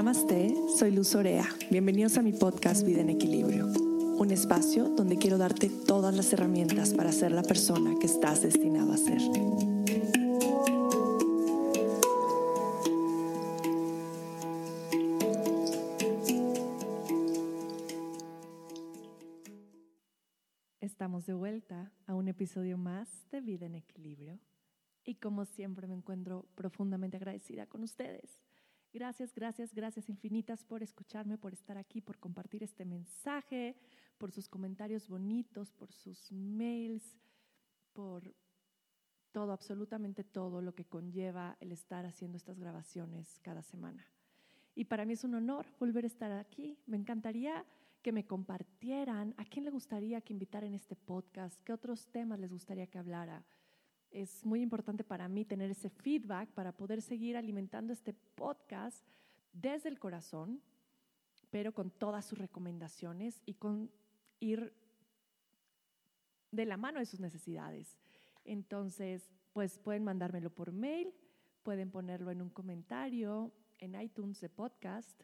Namaste, soy Luz Orea. Bienvenidos a mi podcast Vida en Equilibrio, un espacio donde quiero darte todas las herramientas para ser la persona que estás destinado a ser. Estamos de vuelta a un episodio más de Vida en Equilibrio y como siempre me encuentro profundamente agradecida con ustedes Gracias, gracias, gracias infinitas por escucharme, por estar aquí, por compartir este mensaje, por sus comentarios bonitos, por sus mails, por todo, absolutamente todo lo que conlleva el estar haciendo estas grabaciones cada semana. Y para mí es un honor volver a estar aquí. Me encantaría que me compartieran a quién le gustaría que invitara en este podcast, qué otros temas les gustaría que hablara es muy importante para mí tener ese feedback para poder seguir alimentando este podcast desde el corazón, pero con todas sus recomendaciones y con ir de la mano de sus necesidades. Entonces, pues pueden mandármelo por mail, pueden ponerlo en un comentario en iTunes de podcast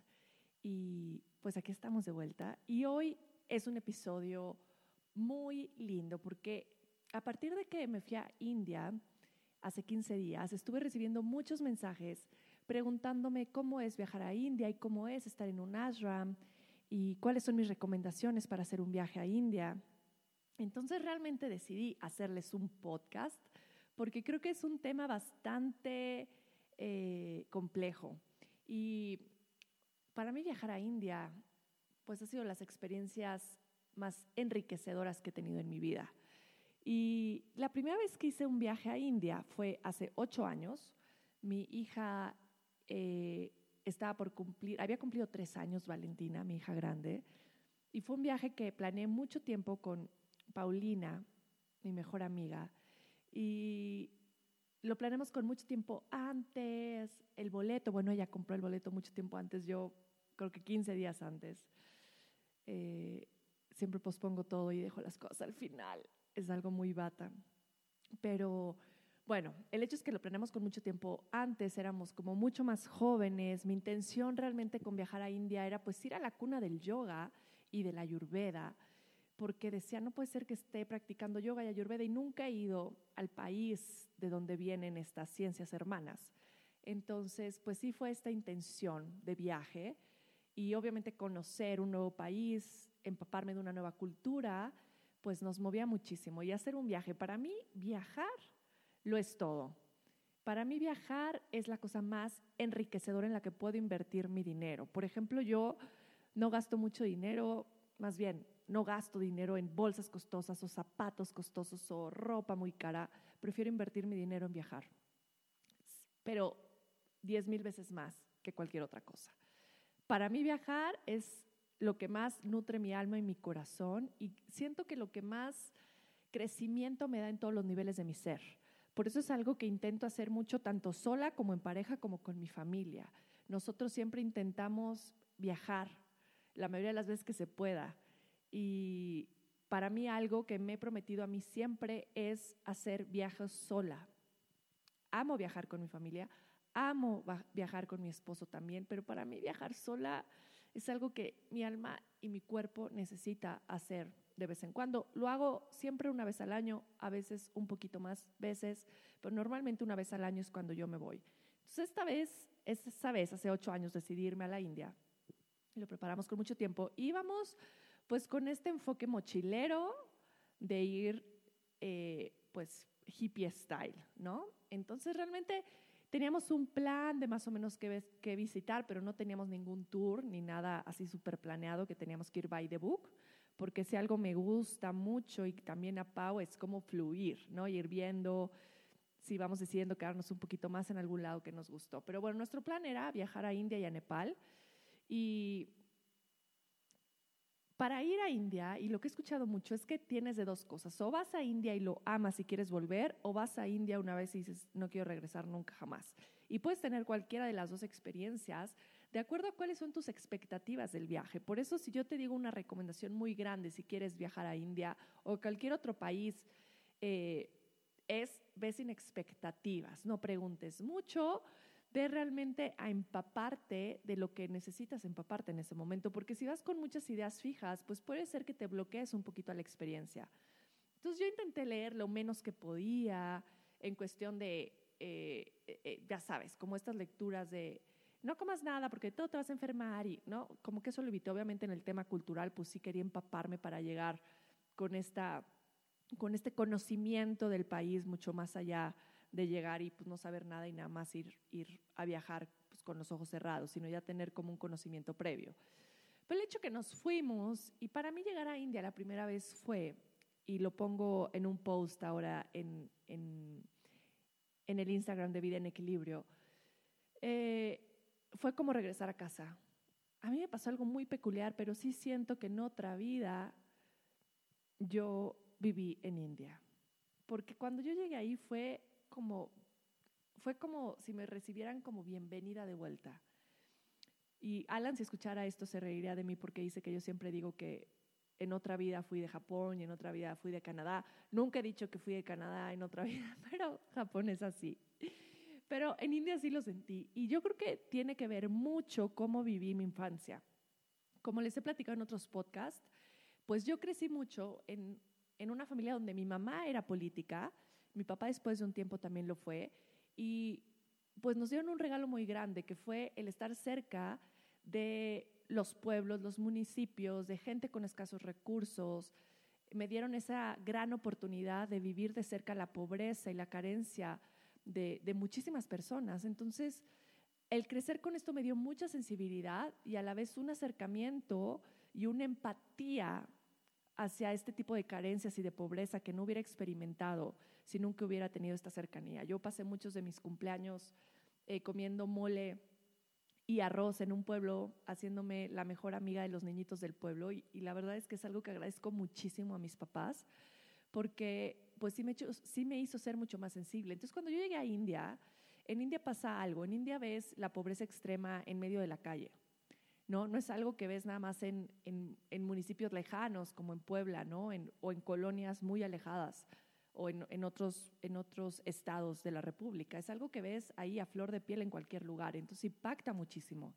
y pues aquí estamos de vuelta. Y hoy es un episodio muy lindo porque a partir de que me fui a India hace 15 días, estuve recibiendo muchos mensajes preguntándome cómo es viajar a India y cómo es estar en un ashram y cuáles son mis recomendaciones para hacer un viaje a India. Entonces realmente decidí hacerles un podcast porque creo que es un tema bastante eh, complejo. Y para mí viajar a India, pues ha sido las experiencias más enriquecedoras que he tenido en mi vida. Y la primera vez que hice un viaje a India fue hace ocho años. Mi hija eh, estaba por cumplir, había cumplido tres años, Valentina, mi hija grande. Y fue un viaje que planeé mucho tiempo con Paulina, mi mejor amiga. Y lo planeamos con mucho tiempo antes. El boleto, bueno, ella compró el boleto mucho tiempo antes, yo creo que 15 días antes. Eh, siempre pospongo todo y dejo las cosas al final es algo muy bata. Pero bueno, el hecho es que lo planeamos con mucho tiempo antes, éramos como mucho más jóvenes. Mi intención realmente con viajar a India era pues ir a la cuna del yoga y de la ayurveda, porque decía, no puede ser que esté practicando yoga y ayurveda y nunca he ido al país de donde vienen estas ciencias hermanas. Entonces, pues sí fue esta intención de viaje y obviamente conocer un nuevo país, empaparme de una nueva cultura pues nos movía muchísimo. Y hacer un viaje, para mí viajar lo es todo. Para mí viajar es la cosa más enriquecedora en la que puedo invertir mi dinero. Por ejemplo, yo no gasto mucho dinero, más bien, no gasto dinero en bolsas costosas o zapatos costosos o ropa muy cara. Prefiero invertir mi dinero en viajar. Pero diez mil veces más que cualquier otra cosa. Para mí viajar es lo que más nutre mi alma y mi corazón y siento que lo que más crecimiento me da en todos los niveles de mi ser. Por eso es algo que intento hacer mucho, tanto sola como en pareja, como con mi familia. Nosotros siempre intentamos viajar, la mayoría de las veces que se pueda. Y para mí algo que me he prometido a mí siempre es hacer viajes sola. Amo viajar con mi familia, amo viajar con mi esposo también, pero para mí viajar sola es algo que mi alma y mi cuerpo necesita hacer de vez en cuando. Lo hago siempre una vez al año, a veces un poquito más veces, pero normalmente una vez al año es cuando yo me voy. Entonces esta vez, esa vez, hace ocho años decidí irme a la India. Lo preparamos con mucho tiempo. Íbamos pues con este enfoque mochilero de ir eh, pues hippie style, ¿no? Entonces realmente Teníamos un plan de más o menos que, visitar, pero no teníamos ningún tour ni nada así súper planeado que teníamos que ir by the book, porque si algo me gusta mucho y también a Pau es como fluir, ¿no? Ir viendo si vamos decidiendo quedarnos un poquito más en algún lado que nos gustó. Pero bueno, nuestro plan era viajar a India y a Nepal y para ir a India, y lo que he escuchado mucho es que tienes de dos cosas, o vas a India y lo amas y quieres volver, o vas a India una vez y dices, no quiero regresar nunca jamás. Y puedes tener cualquiera de las dos experiencias de acuerdo a cuáles son tus expectativas del viaje. Por eso si yo te digo una recomendación muy grande si quieres viajar a India o cualquier otro país, eh, es ve sin expectativas, no preguntes mucho, de realmente a empaparte de lo que necesitas empaparte en ese momento, porque si vas con muchas ideas fijas, pues puede ser que te bloquees un poquito a la experiencia. Entonces yo intenté leer lo menos que podía en cuestión de, eh, eh, ya sabes, como estas lecturas de no comas nada porque todo te vas a enfermar y, ¿no? Como que eso lo evité. Obviamente en el tema cultural, pues sí quería empaparme para llegar con, esta, con este conocimiento del país mucho más allá de llegar y pues no saber nada y nada más ir, ir a viajar pues, con los ojos cerrados, sino ya tener como un conocimiento previo. Pero el hecho que nos fuimos, y para mí llegar a India la primera vez fue, y lo pongo en un post ahora en, en, en el Instagram de Vida en Equilibrio, eh, fue como regresar a casa. A mí me pasó algo muy peculiar, pero sí siento que en otra vida yo viví en India. Porque cuando yo llegué ahí fue como, fue como si me recibieran como bienvenida de vuelta. Y Alan, si escuchara esto, se reiría de mí porque dice que yo siempre digo que en otra vida fui de Japón y en otra vida fui de Canadá. Nunca he dicho que fui de Canadá en otra vida, pero Japón es así. Pero en India sí lo sentí. Y yo creo que tiene que ver mucho cómo viví mi infancia. Como les he platicado en otros podcasts, pues yo crecí mucho en, en una familia donde mi mamá era política, mi papá después de un tiempo también lo fue, y pues nos dieron un regalo muy grande, que fue el estar cerca de los pueblos, los municipios, de gente con escasos recursos. Me dieron esa gran oportunidad de vivir de cerca la pobreza y la carencia de, muchísimas personas. Entonces, el crecer con esto me dio mucha sensibilidad y a la vez un acercamiento y una empatía hacia este tipo de carencias y de pobreza que no hubiera experimentado si nunca hubiera tenido esta cercanía. Yo pasé muchos de mis cumpleaños eh, comiendo mole y arroz en un pueblo, haciéndome la mejor amiga de los niñitos del pueblo y, la verdad es que es algo que agradezco muchísimo a mis papás porque pues sí me, sí me hizo ser mucho más sensible. Entonces, cuando yo llegué a India, en India pasa algo. En India ves la pobreza extrema en medio de la calle. No, no es algo que ves nada más en, en, municipios lejanos, como en Puebla, ¿no? o en colonias muy alejadas, o en, en, otros, en otros estados de la República. Es algo que ves ahí a flor de piel en cualquier lugar. Entonces impacta muchísimo.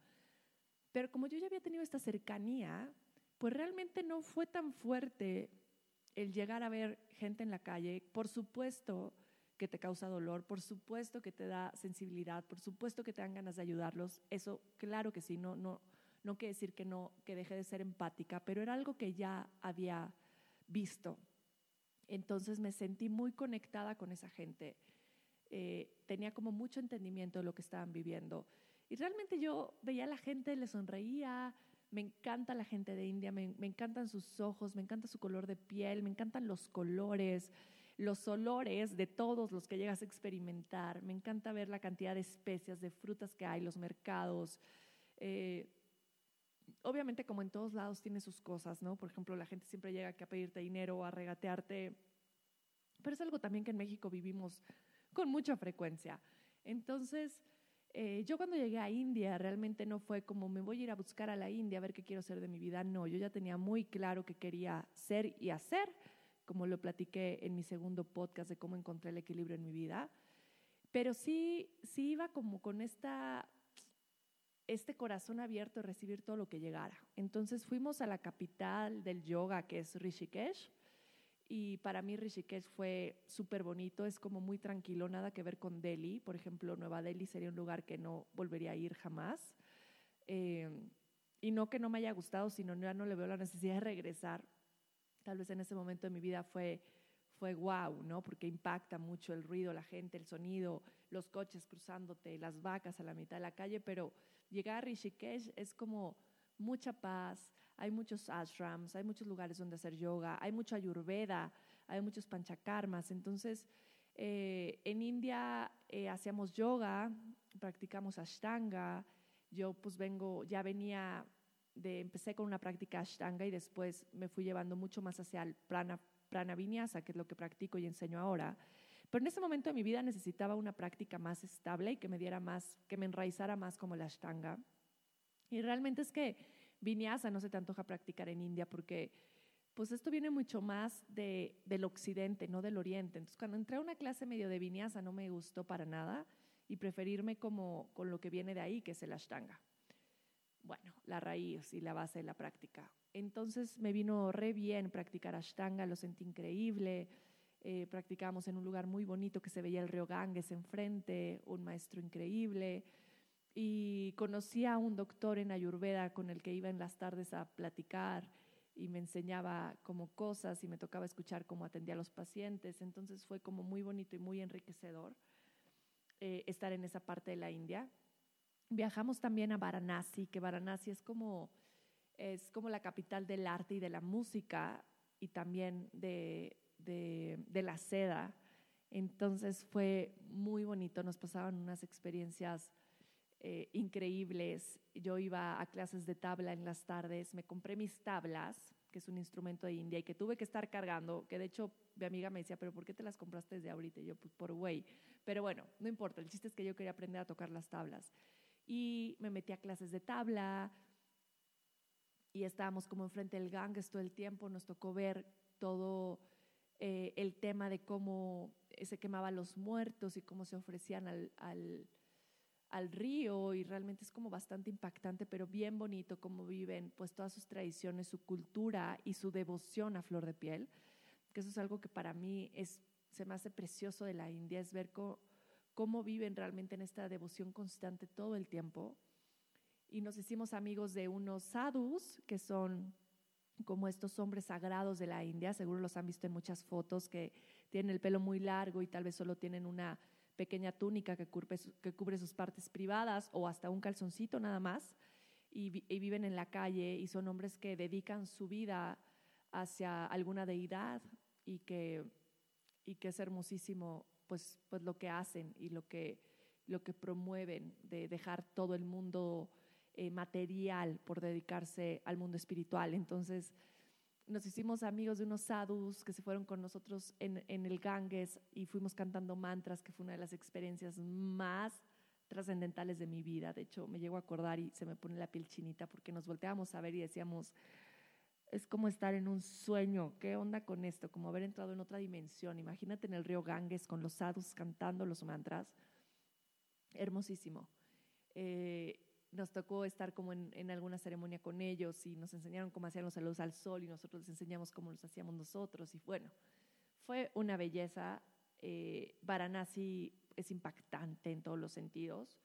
Pero como yo ya había tenido esta cercanía, pues realmente no fue tan fuerte el llegar a ver gente en la calle, por supuesto que te causa dolor, por supuesto que te da sensibilidad, por supuesto que te dan ganas de ayudarlos, eso claro que sí, no, no, no quiere decir que no, que deje de ser empática, pero era algo que ya había visto. Entonces me sentí muy conectada con esa gente, eh, tenía como mucho entendimiento de lo que estaban viviendo. Y realmente yo veía a la gente, le sonreía, me encanta la gente de India, me, encantan sus ojos, me encanta su color de piel, me encantan los colores, los olores de todos los que llegas a experimentar. Me encanta ver la cantidad de especias, de frutas que hay, los mercados. Eh, obviamente, como en todos lados, tiene sus cosas, ¿no? Por ejemplo, la gente siempre llega aquí a pedirte dinero, a regatearte. Pero es algo también que en México vivimos con mucha frecuencia. Entonces, eh, yo cuando llegué a India realmente no fue como me voy a ir a buscar a la India a ver qué quiero hacer de mi vida. No, yo ya tenía muy claro qué quería ser y hacer, como lo platiqué en mi segundo podcast de cómo encontré el equilibrio en mi vida. Pero sí, sí iba como con esta, este corazón abierto a recibir todo lo que llegara. Entonces fuimos a la capital del yoga, que es Rishikesh y para mí Rishikesh fue súper bonito, es como muy tranquilo, nada que ver con Delhi. Por ejemplo, Nueva Delhi sería un lugar que no volvería a ir jamás. Eh, y no que no me haya gustado, sino ya no le veo la necesidad de regresar. Tal vez en ese momento de mi vida fue, fue wow, ¿no? Porque impacta mucho el ruido, la gente, el sonido, los coches cruzándote, las vacas a la mitad de la calle, pero llegar a Rishikesh es como mucha paz, hay muchos ashrams, hay muchos lugares donde hacer yoga, hay mucho ayurveda, hay muchos panchakarmas. Entonces, eh, en India eh, hacíamos yoga, practicamos ashtanga. Yo pues vengo, ya venía de, empecé con una práctica ashtanga y después me fui llevando mucho más hacia el prana vinyasa, que es lo que practico y enseño ahora. Pero en ese momento de mi vida necesitaba una práctica más estable y que me diera más, que me enraizara más como la ashtanga. Y realmente es que vinyasa no se te antoja practicar en India porque pues esto viene mucho más de, del occidente, no del oriente. Entonces cuando entré a una clase medio de vinyasa no me gustó para nada y preferirme como con lo que viene de ahí, que es el ashtanga. Bueno, la raíz y la base de la práctica. Entonces me vino re bien practicar ashtanga, lo sentí increíble. Eh, practicamos en un lugar muy bonito que se veía el río Ganges enfrente, un maestro increíble. Y conocí a un doctor en Ayurveda con el que iba en las tardes a platicar y me enseñaba como cosas y me tocaba escuchar cómo atendía a los pacientes. Entonces fue como muy bonito y muy enriquecedor eh, estar en esa parte de la India. Viajamos también a Varanasi, que Varanasi es como, es como la capital del arte y de la música y también de, de, la seda. Entonces fue muy bonito, nos pasaban unas experiencias eh, increíbles. Yo iba a clases de tabla en las tardes, me compré mis tablas, que es un instrumento de India y que tuve que estar cargando, que de hecho mi amiga me decía, pero ¿por qué te las compraste desde ahorita? Y yo, pues por güey. Pero bueno, no importa, el chiste es que yo quería aprender a tocar las tablas. Y me metí a clases de tabla y estábamos como enfrente del Ganges todo el tiempo, nos tocó ver todo eh, el tema de cómo se quemaban los muertos y cómo se ofrecían al al río y realmente es como bastante impactante, pero bien bonito cómo viven pues todas sus tradiciones, su cultura y su devoción a flor de piel, que eso es algo que para mí es, se me hace precioso de la India, es ver cómo, viven realmente en esta devoción constante todo el tiempo. Y nos hicimos amigos de unos sadhus, que son como estos hombres sagrados de la India, seguro los han visto en muchas fotos, que tienen el pelo muy largo y tal vez solo tienen una pequeña túnica que cubre, que cubre sus partes privadas o hasta un calzoncito nada más y, viven en la calle y son hombres que dedican su vida hacia alguna deidad y que, y que es hermosísimo pues, pues lo que hacen y lo que, lo que promueven de dejar todo el mundo eh, material por dedicarse al mundo espiritual. Entonces, nos hicimos amigos de unos sadhus que se fueron con nosotros en, en, el Ganges y fuimos cantando mantras, que fue una de las experiencias más trascendentales de mi vida. De hecho, me llego a acordar y se me pone la piel chinita porque nos volteábamos a ver y decíamos, es como estar en un sueño, ¿qué onda con esto? Como haber entrado en otra dimensión. Imagínate en el río Ganges con los sadhus cantando los mantras. Hermosísimo. Eh, nos tocó estar como en, alguna ceremonia con ellos y nos enseñaron cómo hacían los saludos al sol y nosotros les enseñamos cómo los hacíamos nosotros. Y bueno, fue una belleza. Eh, Varanasi es impactante en todos los sentidos.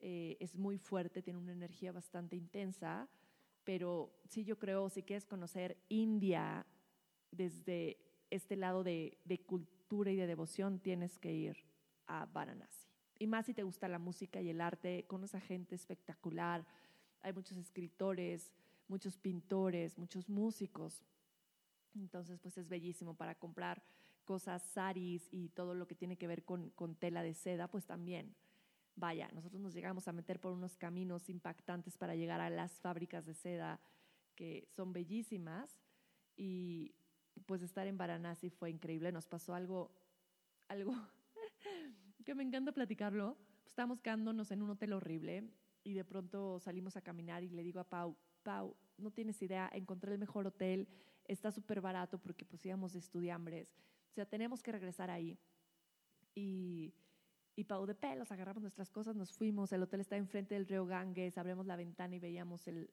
Eh, es muy fuerte, tiene una energía bastante intensa, pero sí yo creo, si quieres conocer India desde este lado de, de cultura y de devoción, tienes que ir a Varanasi. Y más si te gusta la música y el arte, con esa gente espectacular. Hay muchos escritores, muchos pintores, muchos músicos. Entonces, pues es bellísimo para comprar cosas saris y todo lo que tiene que ver con, con tela de seda, pues también. Vaya, nosotros nos llegamos a meter por unos caminos impactantes para llegar a las fábricas de seda que son bellísimas y pues estar en Varanasi fue increíble. Nos pasó algo, algo que me encanta platicarlo. Estábamos quedándonos en un hotel horrible y de pronto salimos a caminar y le digo a Pau, Pau, no tienes idea, encontré el mejor hotel, está súper barato porque pues íbamos de estudiambres. O sea, tenemos que regresar ahí. Y, y Pau de pelos, agarramos nuestras cosas, nos fuimos, el hotel está enfrente del río Ganges, abrimos la ventana y veíamos el,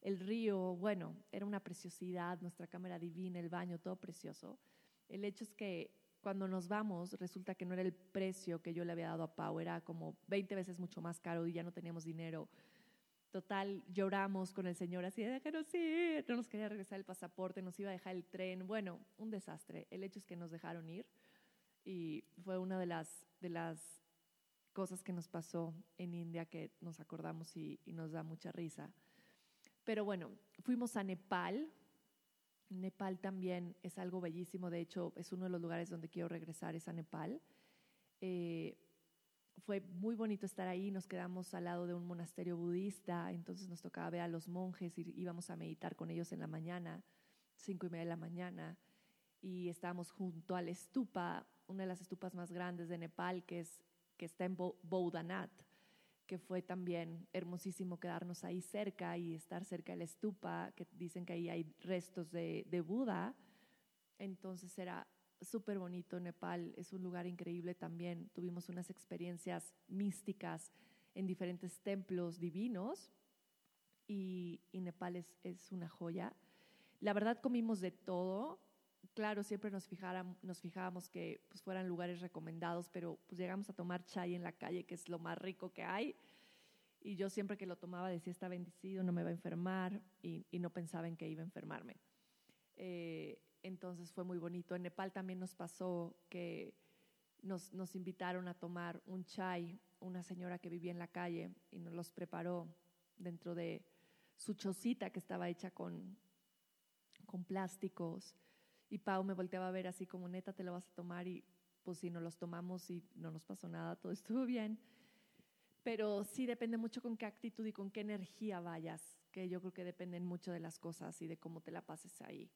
el río. Bueno, era una preciosidad, nuestra cámara divina, el baño, todo precioso. El hecho es que cuando nos vamos, resulta que no era el precio que yo le había dado a Pau, era como 20 veces mucho más caro y ya no teníamos dinero. Total, lloramos con el señor así, déjanos ir, no nos quería regresar el pasaporte, nos iba a dejar el tren, bueno, un desastre. El hecho es que nos dejaron ir y fue una de las, de las cosas que nos pasó en India que nos acordamos y, y nos da mucha risa. Pero bueno, fuimos a Nepal, Nepal también es algo bellísimo, de hecho es uno de los lugares donde quiero regresar, es a Nepal. Eh, fue muy bonito estar ahí, nos quedamos al lado de un monasterio budista, entonces nos tocaba ver a los monjes y íbamos a meditar con ellos en la mañana, cinco y media de la mañana, y estábamos junto al estupa, una de las estupas más grandes de Nepal, que, es, que está en Boudanat que fue también hermosísimo quedarnos ahí cerca y estar cerca de la estupa, que dicen que ahí hay restos de, de Buda. Entonces era súper bonito. Nepal es un lugar increíble también. Tuvimos unas experiencias místicas en diferentes templos divinos y, Nepal es, es, una joya. La verdad comimos de todo. Claro, siempre nos, nos fijábamos que pues, fueran lugares recomendados, pero pues llegamos a tomar chai en la calle, que es lo más rico que hay. Y yo siempre que lo tomaba decía, está bendecido, no me va a enfermar, y, no pensaba en que iba a enfermarme. Eh, entonces fue muy bonito. En Nepal también nos pasó que nos, nos invitaron a tomar un chai, una señora que vivía en la calle y nos los preparó dentro de su chocita que estaba hecha con, con plásticos. Y Pau me volteaba a ver así como, neta, te lo vas a tomar y pues si no los tomamos y no nos pasó nada, todo estuvo bien. Pero sí depende mucho con qué actitud y con qué energía vayas, que yo creo que dependen mucho de las cosas y de cómo te la pases ahí.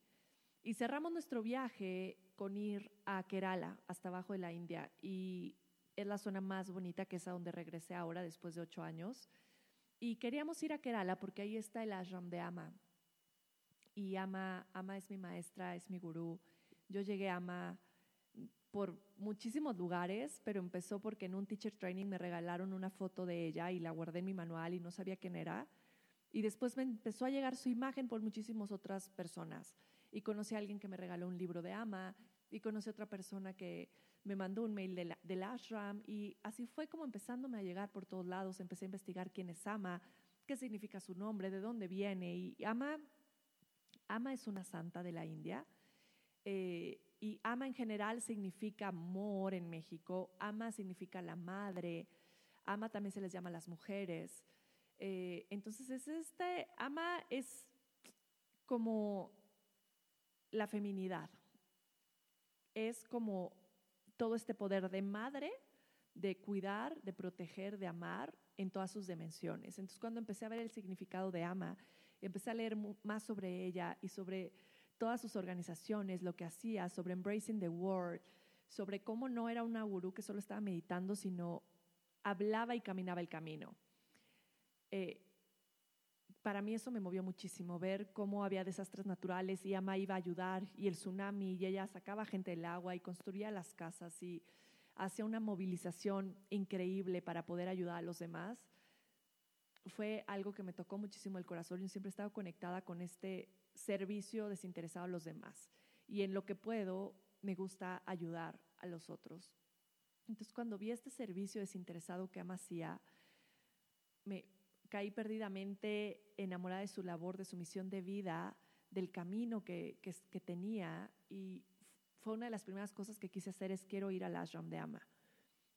Y cerramos nuestro viaje con ir a Kerala, hasta abajo de la India. Y es la zona más bonita, que es a donde regresé ahora después de ocho años. Y queríamos ir a Kerala porque ahí está el ashram de Ama. Y Ama, Ama es mi maestra, es mi gurú. Yo llegué a Ama por muchísimos lugares, pero empezó porque en un teacher training me regalaron una foto de ella y la guardé en mi manual y no sabía quién era. Y después me empezó a llegar su imagen por muchísimas otras personas y conocí a alguien que me regaló un libro de ama y conocí a otra persona que me mandó un mail de del ashram y así fue como empezándome a llegar por todos lados, empecé a investigar quién es ama, qué significa su nombre, de dónde viene y ama, ama es una santa de la India. Eh, y ama en general significa amor en México, ama significa la madre, ama también se les llama las mujeres. Eh, entonces, es este, ama es como la feminidad. Es como todo este poder de madre, de cuidar, de proteger, de amar en todas sus dimensiones. Entonces cuando empecé a ver el significado de ama, empecé a leer más sobre ella y sobre todas sus organizaciones, lo que hacía, sobre Embracing the World, sobre cómo no era una gurú que solo estaba meditando, sino hablaba y caminaba el camino. Eh, para mí eso me movió muchísimo, ver cómo había desastres naturales y Ama iba a ayudar y el tsunami y ella sacaba gente del agua y construía las casas y hacía una movilización increíble para poder ayudar a los demás. Fue algo que me tocó muchísimo el corazón. Yo siempre he estado conectada con este servicio desinteresado a los demás y en lo que puedo me gusta ayudar a los otros. Entonces cuando vi este servicio desinteresado que Ama hacía, me, caí perdidamente enamorada de su labor, de su misión de vida, del camino que, que, tenía y fue una de las primeras cosas que quise hacer es quiero ir al ashram de Ama.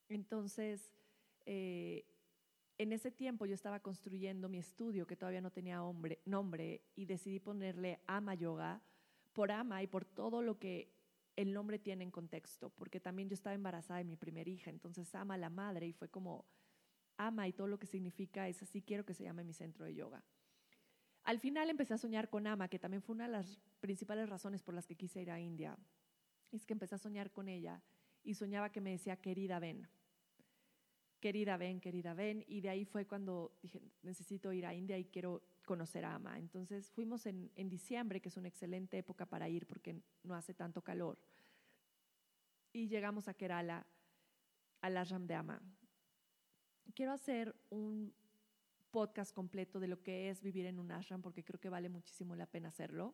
Entonces, eh, en ese tiempo yo estaba construyendo mi estudio que todavía no tenía nombre y decidí ponerle Ama Yoga por Ama y por todo lo que el nombre tiene en contexto, porque también yo estaba embarazada de mi primera hija, entonces Ama la madre y fue como ama y todo lo que significa es así, quiero que se llame mi centro de yoga. Al final empecé a soñar con Ama, que también fue una de las principales razones por las que quise ir a India. Es que empecé a soñar con ella y soñaba que me decía, querida, ven. Querida, ven, querida, ven. Y de ahí fue cuando dije, necesito ir a India y quiero conocer a Ama. Entonces fuimos en, en diciembre, que es una excelente época para ir porque no hace tanto calor. Y llegamos a Kerala, al ashram de Ama quiero hacer un podcast completo de lo que es vivir en un ashram porque creo que vale muchísimo la pena hacerlo.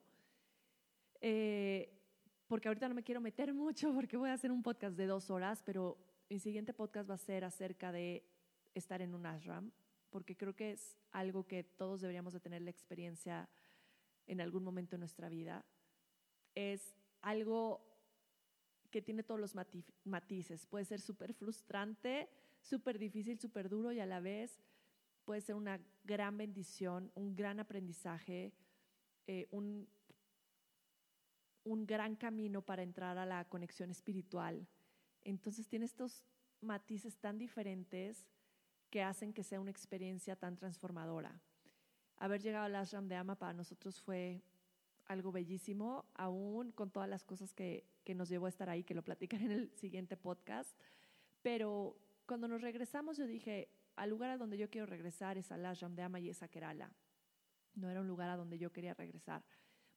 Eh, porque ahorita no me quiero meter mucho porque voy a hacer un podcast de dos horas, pero mi siguiente podcast va a ser acerca de estar en un ashram, porque creo que es algo que todos deberíamos de tener la experiencia en algún momento de nuestra vida. Es algo que tiene todos los matices. Puede ser súper frustrante, súper difícil, súper duro y a la vez puede ser una gran bendición, un gran aprendizaje, eh, un, un gran camino para entrar a la conexión espiritual. Entonces tiene estos matices tan diferentes que hacen que sea una experiencia tan transformadora. Haber llegado al ashram de Ama para nosotros fue algo bellísimo, aún con todas las cosas que, que nos llevó a estar ahí, que lo platicaré en el siguiente podcast, pero cuando nos regresamos yo dije, al lugar a donde yo quiero regresar es al ashram de Ama y es a Kerala. No era un lugar a donde yo quería regresar.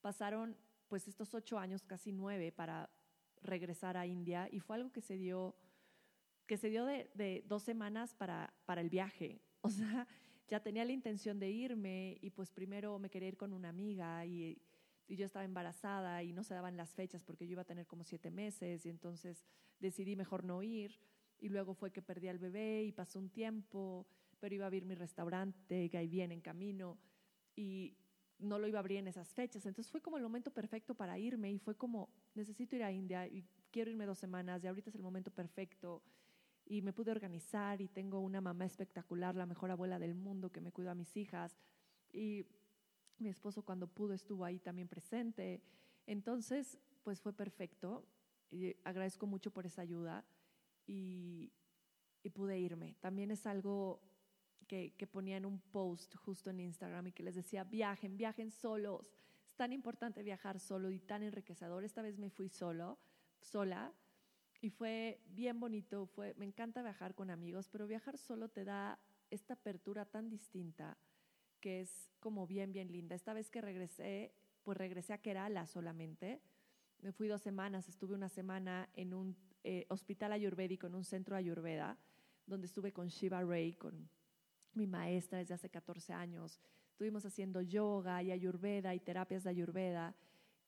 Pasaron pues estos ocho años, casi nueve, para regresar a India y fue algo que se dio, que se dio de, dos semanas para, para el viaje. O sea, ya tenía la intención de irme y pues primero me quería ir con una amiga y, yo estaba embarazada y no se daban las fechas porque yo iba a tener como siete meses y entonces decidí mejor no ir y luego fue que perdí al bebé y pasó un tiempo, pero iba a abrir mi restaurante que ahí viene en camino y no lo iba a abrir en esas fechas. Entonces fue como el momento perfecto para irme y fue como, necesito ir a India y quiero irme dos semanas y ahorita es el momento perfecto. Y me pude organizar y tengo una mamá espectacular, la mejor abuela del mundo que me cuida a mis hijas. Y mi esposo cuando pudo estuvo ahí también presente. Entonces, pues fue perfecto. Y agradezco mucho por esa ayuda y, y pude irme. También es algo que, que ponía en un post justo en Instagram y que les decía, viajen, viajen solos. Es tan importante viajar solo y tan enriquecedor. Esta vez me fui solo, sola, y fue bien bonito. Fue, me encanta viajar con amigos, pero viajar solo te da esta apertura tan distinta que es como bien, bien linda. Esta vez que regresé, pues regresé a Kerala solamente. Me fui dos semanas, estuve una semana en un eh, hospital ayurvédico, en un centro ayurveda, donde estuve con Shiva Ray, con mi maestra desde hace 14 años. Estuvimos haciendo yoga y ayurveda y terapias de ayurveda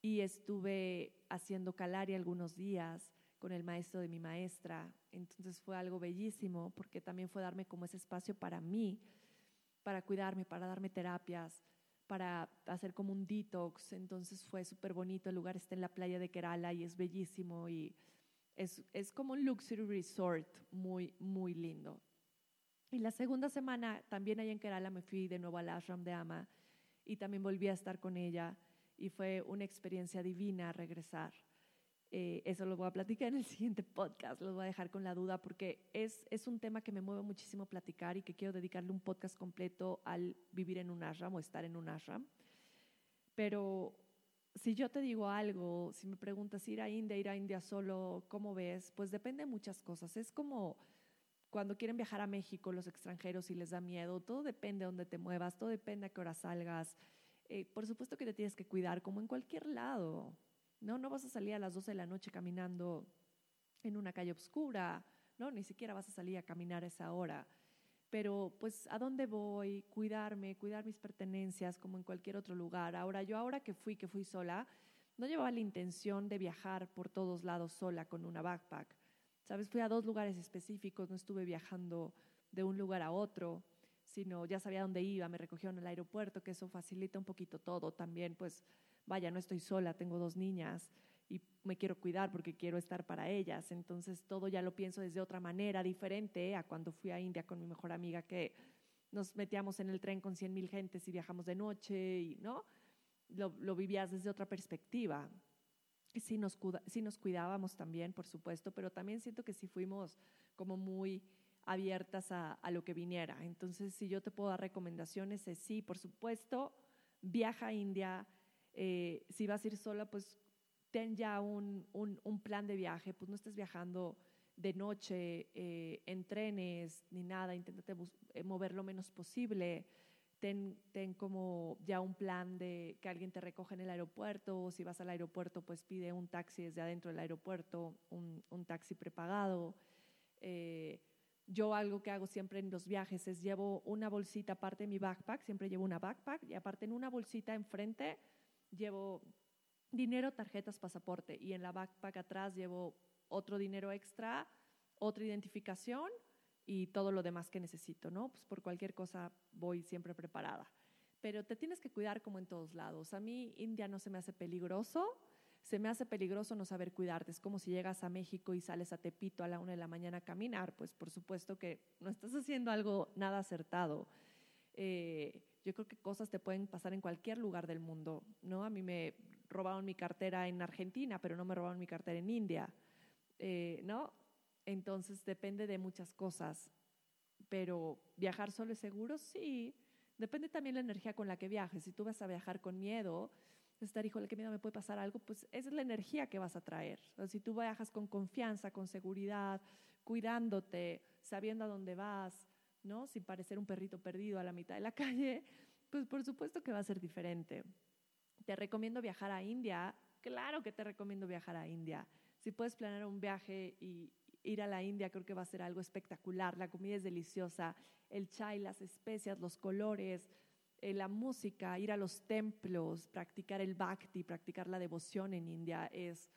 y estuve haciendo calari algunos días con el maestro de mi maestra. Entonces fue algo bellísimo porque también fue darme como ese espacio para mí, para cuidarme, para darme terapias, para hacer como un detox. Entonces fue súper bonito. El lugar está en la playa de Kerala y es bellísimo y es, es como un luxury resort muy, muy lindo. Y la segunda semana, también ahí en Kerala, me fui de nuevo al ashram de Ama y también volví a estar con ella y fue una experiencia divina regresar. Eh, eso lo voy a platicar en el siguiente podcast, lo voy a dejar con la duda porque es, es un tema que me mueve muchísimo platicar y que quiero dedicarle un podcast completo al vivir en un ashram o estar en un ashram. Pero si yo te digo algo, si me preguntas ir a India, ir a India solo, ¿cómo ves? Pues depende de muchas cosas. Es como cuando quieren viajar a México los extranjeros y les da miedo, todo depende de dónde te muevas, todo depende a qué hora salgas. Eh, por supuesto que te tienes que cuidar, como en cualquier lado. No, no vas a salir a las 12 de la noche caminando en una calle oscura, no, ni siquiera vas a salir a caminar a esa hora. Pero pues a dónde voy, cuidarme, cuidar mis pertenencias como en cualquier otro lugar. Ahora yo ahora que fui, que fui sola, no llevaba la intención de viajar por todos lados sola con una backpack. ¿Sabes? Fui a dos lugares específicos, no estuve viajando de un lugar a otro, sino ya sabía dónde iba, me recogieron en el aeropuerto, que eso facilita un poquito todo. También, pues, vaya, no estoy sola, tengo dos niñas y me quiero cuidar porque quiero estar para ellas. Entonces, todo ya lo pienso desde otra manera, diferente a cuando fui a India con mi mejor amiga, que nos metíamos en el tren con 100 mil gentes y viajamos de noche, y, ¿no? Lo, lo vivías desde otra perspectiva sí nos, sí nos cuidábamos también, por supuesto, pero también siento que sí fuimos como muy abiertas a, a, lo que viniera. Entonces, si yo te puedo dar recomendaciones, es sí, por supuesto, viaja a India. Eh, si vas a ir sola, pues ten ya un, un, un, plan de viaje, pues no estés viajando de noche eh, en trenes ni nada, inténtate eh, mover lo menos posible ten, ten como ya un plan de que alguien te recoge en el aeropuerto o si vas al aeropuerto pues pide un taxi desde adentro del aeropuerto, un, un taxi prepagado. Eh, yo algo que hago siempre en los viajes es llevo una bolsita aparte de mi backpack, siempre llevo una backpack y aparte en una bolsita enfrente llevo dinero, tarjetas, pasaporte y en la backpack atrás llevo otro dinero extra, otra identificación y todo lo demás que necesito, ¿no? Pues por cualquier cosa voy siempre preparada. Pero te tienes que cuidar como en todos lados. A mí India no se me hace peligroso, se me hace peligroso no saber cuidarte. Es como si llegas a México y sales a Tepito a la una de la mañana a caminar, pues por supuesto que no estás haciendo algo nada acertado. Eh, yo creo que cosas te pueden pasar en cualquier lugar del mundo, ¿no? A mí me robaron mi cartera en Argentina, pero no me robaron mi cartera en India, eh, ¿no? Entonces depende de muchas cosas. Pero viajar solo es seguro, sí. Depende también la energía con la que viajes. Si tú vas a viajar con miedo, estar, híjole, qué miedo me puede pasar algo, pues esa es la energía que vas a traer. si tú viajas con confianza, con seguridad, cuidándote, sabiendo a dónde vas, ¿no? Sin parecer un perrito perdido a la mitad de la calle, pues por supuesto que va a ser diferente. Te recomiendo viajar a India. Claro que te recomiendo viajar a India. si puedes planear un viaje y ir a la India, creo que va a ser algo espectacular. La comida es deliciosa, el chai, las especias, los colores, eh, la música, ir a los templos, practicar el bhakti, practicar la devoción en India es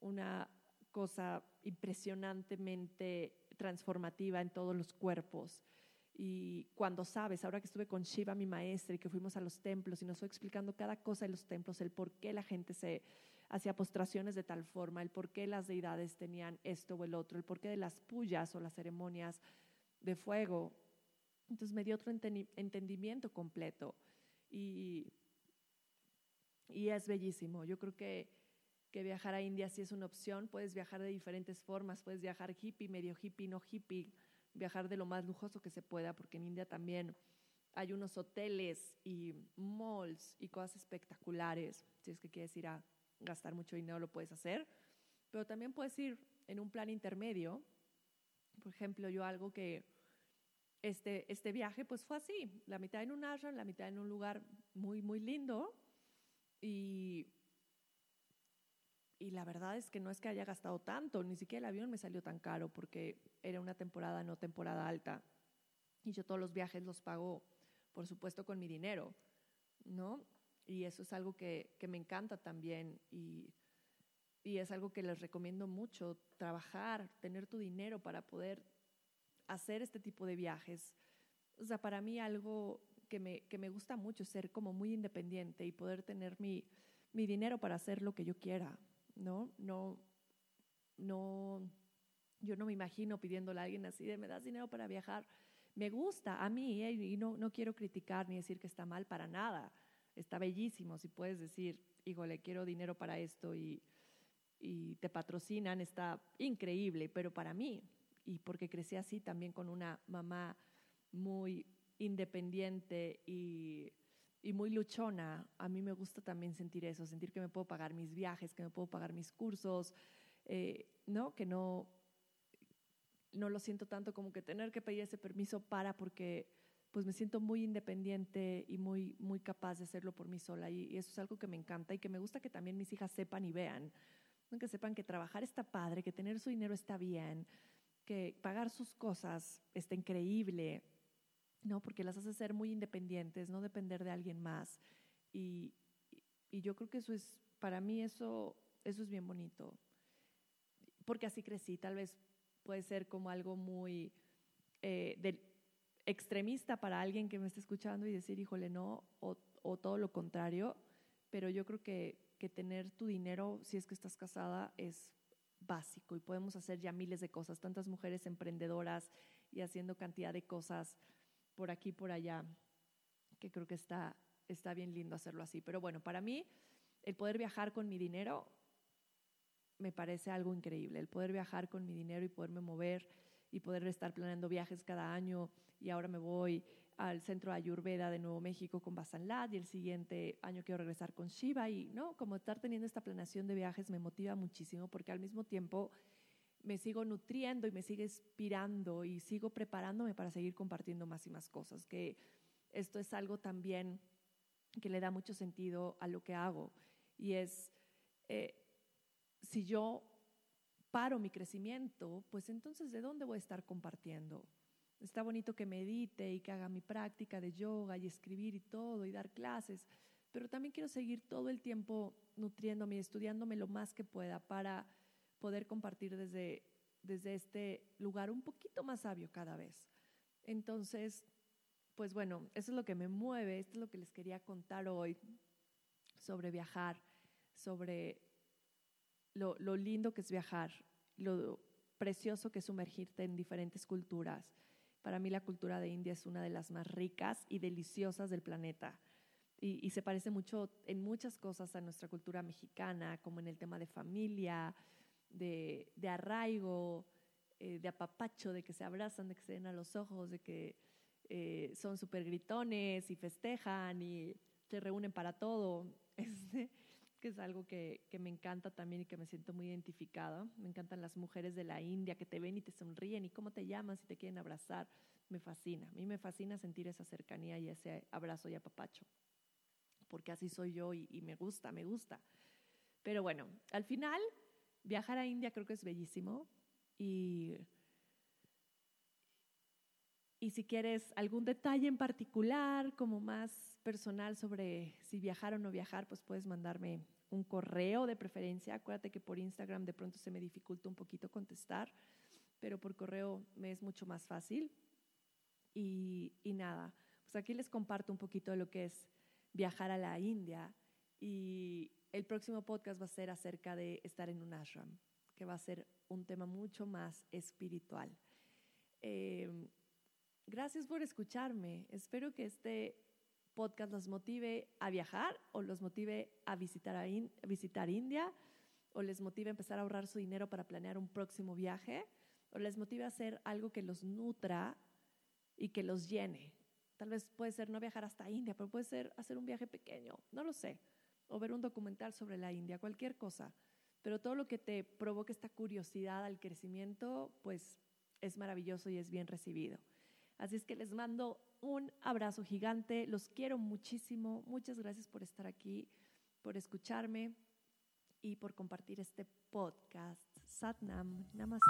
una cosa impresionantemente transformativa en todos los cuerpos. Y cuando sabes, ahora que estuve con Shiva, mi maestra, y que fuimos a los templos y nos fue explicando cada cosa de los templos, el por qué la gente se hacía postraciones de tal forma, el por qué las deidades tenían esto o el otro, el por qué de las pullas o las ceremonias de fuego. Entonces me dio otro entendimiento completo y, y es bellísimo. Yo creo que, que viajar a India sí es una opción. Puedes viajar de diferentes formas, puedes viajar hippie, medio hippie, no hippie viajar de lo más lujoso que se pueda, porque en India también hay unos hoteles y malls y cosas espectaculares. Si es que quieres ir a gastar mucho dinero, lo puedes hacer. Pero también puedes ir en un plan intermedio. Por ejemplo, yo algo que este, este viaje pues fue así, la mitad en un ashram, la mitad en un lugar muy, muy lindo. Y, y la verdad es que no es que haya gastado tanto, ni siquiera el avión me salió tan caro porque era una temporada, no temporada alta. Y yo todos los viajes los pago, por supuesto, con mi dinero, ¿no? Y eso es algo que, que me encanta también y, y es algo que les recomiendo mucho, trabajar, tener tu dinero para poder hacer este tipo de viajes. O sea, para mí algo que me, que me gusta mucho es ser como muy independiente y poder tener mi, mi dinero para hacer lo que yo quiera, ¿no? No, no yo no me imagino pidiéndole a alguien así de, ¿me das dinero para viajar? Me gusta a mí ¿eh? y no, no quiero criticar ni decir que está mal para nada. Está bellísimo. Si puedes decir, híjole, quiero dinero para esto y, y te patrocinan, está increíble. Pero para mí, y porque crecí así también con una mamá muy independiente y, y, muy luchona, a mí me gusta también sentir eso, sentir que me puedo pagar mis viajes, que me puedo pagar mis cursos, eh, ¿no? que no no lo siento tanto como que tener que pedir ese permiso para porque pues me siento muy independiente y muy, muy capaz de hacerlo por mí sola y, eso es algo que me encanta y que me gusta que también mis hijas sepan y vean, que sepan que trabajar está padre, que tener su dinero está bien, que pagar sus cosas está increíble, ¿no? Porque las hace ser muy independientes, no depender de alguien más. Y, y yo creo que eso es, para mí eso, eso es bien bonito. Porque así crecí, tal vez puede ser como algo muy eh, extremista para alguien que me esté escuchando y decir, híjole, no, o, todo lo contrario, pero yo creo que, que tener tu dinero, si es que estás casada, es básico y podemos hacer ya miles de cosas, tantas mujeres emprendedoras y haciendo cantidad de cosas por aquí, por allá, que creo que está, está bien lindo hacerlo así. Pero bueno, para mí, el poder viajar con mi dinero me parece algo increíble, el poder viajar con mi dinero y poderme mover y poder estar planeando viajes cada año y ahora me voy al centro Ayurveda de Nuevo México con Basanlad y el siguiente año quiero regresar con Shiva y no, como estar teniendo esta planeación de viajes me motiva muchísimo porque al mismo tiempo me sigo nutriendo y me sigue inspirando y sigo preparándome para seguir compartiendo más y más cosas, que esto es algo también que le da mucho sentido a lo que hago. Y es eh, si yo paro mi crecimiento, pues entonces ¿de dónde voy a estar compartiendo? Está bonito que medite y que haga mi práctica de yoga y escribir y todo y dar clases, pero también quiero seguir todo el tiempo nutriéndome y estudiándome lo más que pueda para poder compartir desde, desde este lugar un poquito más sabio cada vez. Entonces, pues bueno, eso es lo que me mueve, esto es lo que les quería contar hoy sobre viajar, sobre lo, lindo que es viajar, lo precioso que es sumergirte en diferentes culturas. Para mí la cultura de India es una de las más ricas y deliciosas del planeta. Y, se parece mucho en muchas cosas a nuestra cultura mexicana, como en el tema de familia, de, arraigo, eh, de apapacho, de que se abrazan, de que se den a los ojos, de que eh, son súper gritones y festejan y se reúnen para todo. Este, que es algo que, que, me encanta también y que me siento muy identificada. Me encantan las mujeres de la India que te ven y te sonríen y cómo te llaman si te quieren abrazar. Me fascina. A mí me fascina sentir esa cercanía y ese abrazo y apapacho. Porque así soy yo y, y me gusta, me gusta. Pero bueno, al final viajar a India creo que es bellísimo y, y si quieres algún detalle en particular, como más personal sobre si viajar o no viajar, pues puedes mandarme un correo de preferencia. Acuérdate que por Instagram de pronto se me dificulta un poquito contestar, pero por correo me es mucho más fácil. Y, y nada, pues aquí les comparto un poquito de lo que es viajar a la India y el próximo podcast va a ser acerca de estar en un ashram, que va a ser un tema mucho más espiritual. Em, gracias por escucharme. Espero que este podcast los motive a viajar o los motive a visitar, a, a visitar India o les motive a empezar a ahorrar su dinero para planear un próximo viaje o les motive a hacer algo que los nutra y que los llene. Tal vez puede ser no viajar hasta India, pero puede ser hacer un viaje pequeño, no lo sé o ver un documental sobre la India, cualquier cosa. Pero todo lo que te provoque esta curiosidad al crecimiento, pues es maravilloso y es bien recibido. Así es que les mando un abrazo gigante, los quiero muchísimo, muchas gracias por estar aquí, por escucharme y por compartir este podcast. Satnam, namaste.